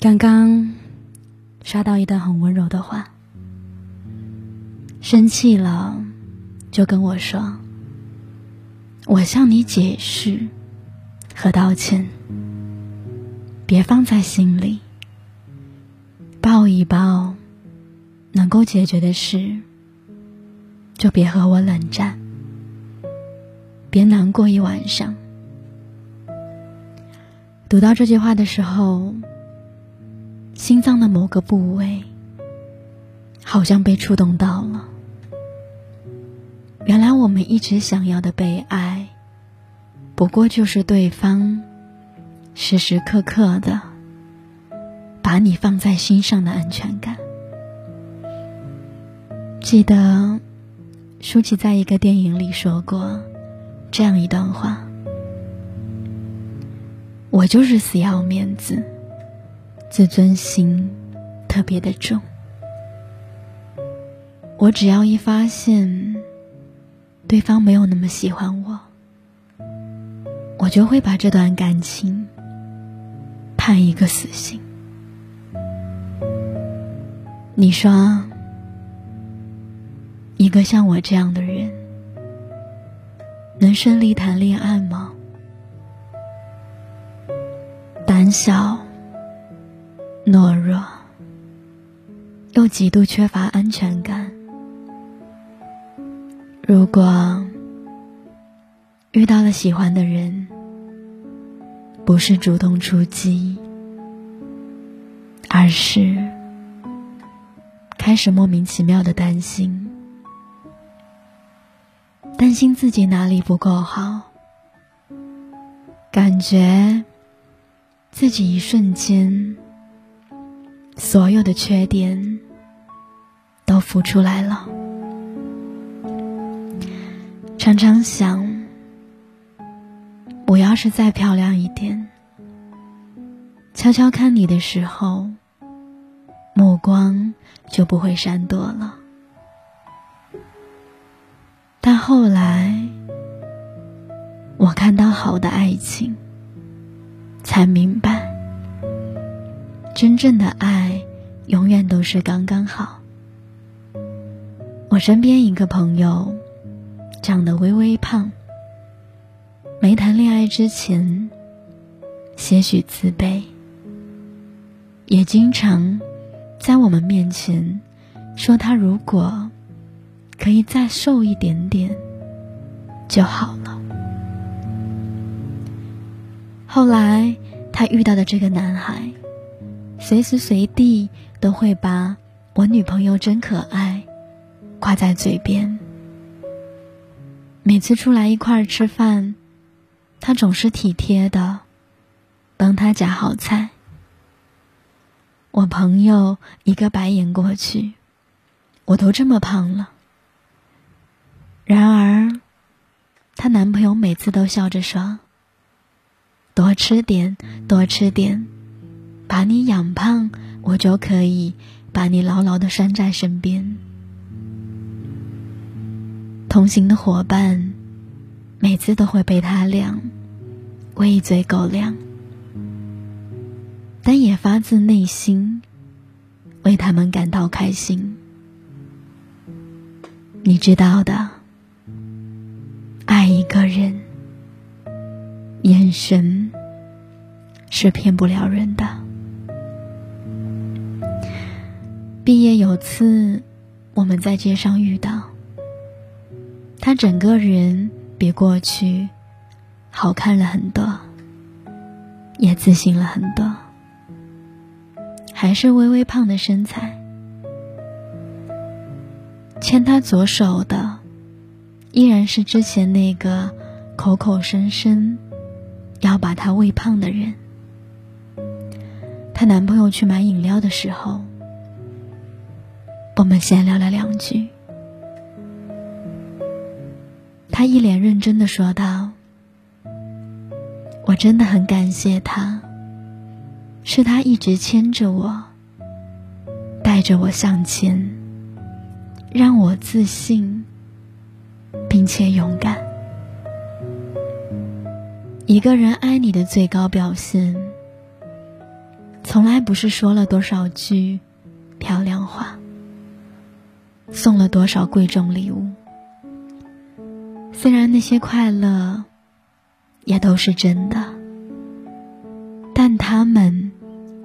刚刚刷到一段很温柔的话，生气了就跟我说，我向你解释和道歉，别放在心里，抱一抱，能够解决的事，就别和我冷战，别难过一晚上。读到这句话的时候。心脏的某个部位，好像被触动到了。原来我们一直想要的被爱，不过就是对方时时刻刻的把你放在心上的安全感。记得舒淇在一个电影里说过这样一段话：“我就是死要面子。”自尊心特别的重，我只要一发现对方没有那么喜欢我，我就会把这段感情判一个死刑。你说，一个像我这样的人能顺利谈恋爱吗？小。懦弱，又极度缺乏安全感。如果遇到了喜欢的人，不是主动出击，而是开始莫名其妙的担心，担心自己哪里不够好，感觉自己一瞬间。所有的缺点都浮出来了，常常想，我要是再漂亮一点，悄悄看你的时候，目光就不会闪躲了。但后来，我看到好的爱情，才明白。真正的爱，永远都是刚刚好。我身边一个朋友，长得微微胖，没谈恋爱之前，些许自卑，也经常在我们面前说他如果可以再瘦一点点就好了。后来他遇到的这个男孩。随时随地都会把我女朋友真可爱挂在嘴边。每次出来一块儿吃饭，他总是体贴的帮他夹好菜。我朋友一个白眼过去，我都这么胖了。然而，她男朋友每次都笑着说：“多吃点，多吃点。”把你养胖，我就可以把你牢牢的拴在身边。同行的伙伴，每次都会被他俩喂一嘴狗粮，但也发自内心为他们感到开心。你知道的，爱一个人，眼神是骗不了人的。毕业有次，我们在街上遇到他，整个人比过去好看了很多，也自信了很多，还是微微胖的身材。牵他左手的，依然是之前那个口口声声要把他喂胖的人。她男朋友去买饮料的时候。我们闲聊了两句，他一脸认真的说道：“我真的很感谢他，是他一直牵着我，带着我向前，让我自信，并且勇敢。一个人爱你的最高表现，从来不是说了多少句漂亮话，送了多少贵重礼物。虽然那些快乐也都是真的，但他们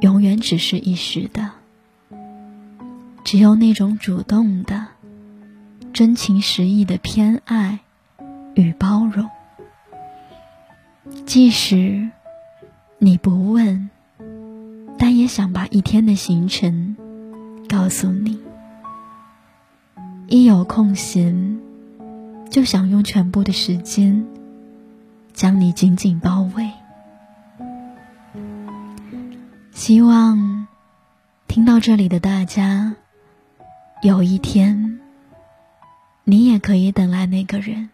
永远只是一时的。只有那种主动的、真情实意的偏爱与包容。即使你不问，但也想把一天的行程告诉你。一有空闲，就想用全部的时间将你紧紧包围。希望听到这里的大家，有一天你也可以等来那个人。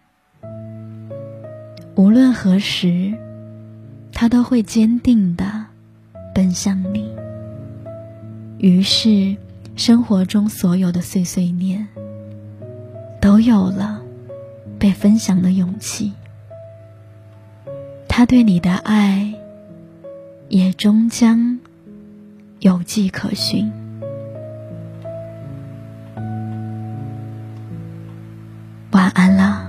无论何时，他都会坚定的奔向你。于是，生活中所有的碎碎念，都有了被分享的勇气。他对你的爱，也终将有迹可循。晚安了。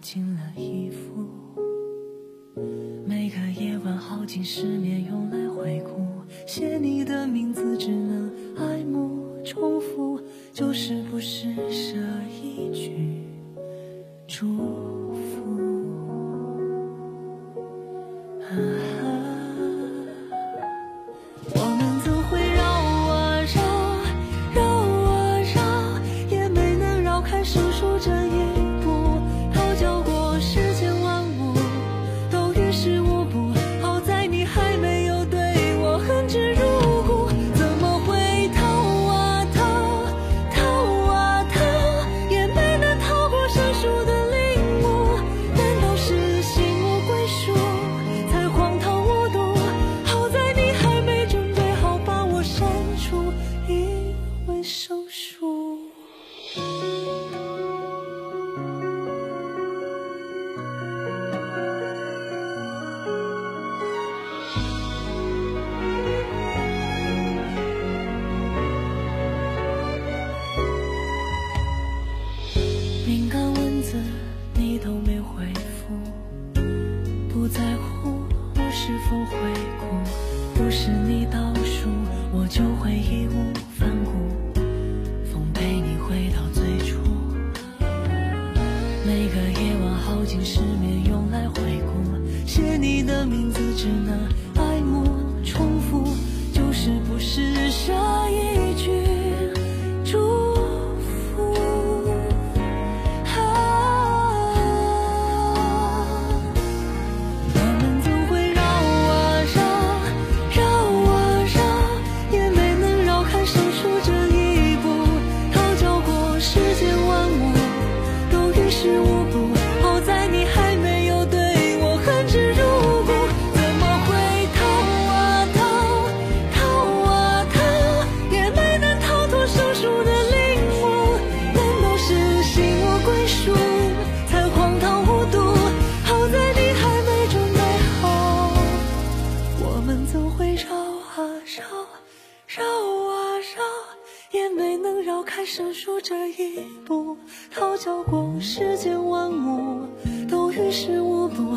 进了衣服。每个夜晚耗尽失眠用来回顾，写你的名字只能爱慕重复，就是不是舍一句祝。福笑过世间万物，都于事无补。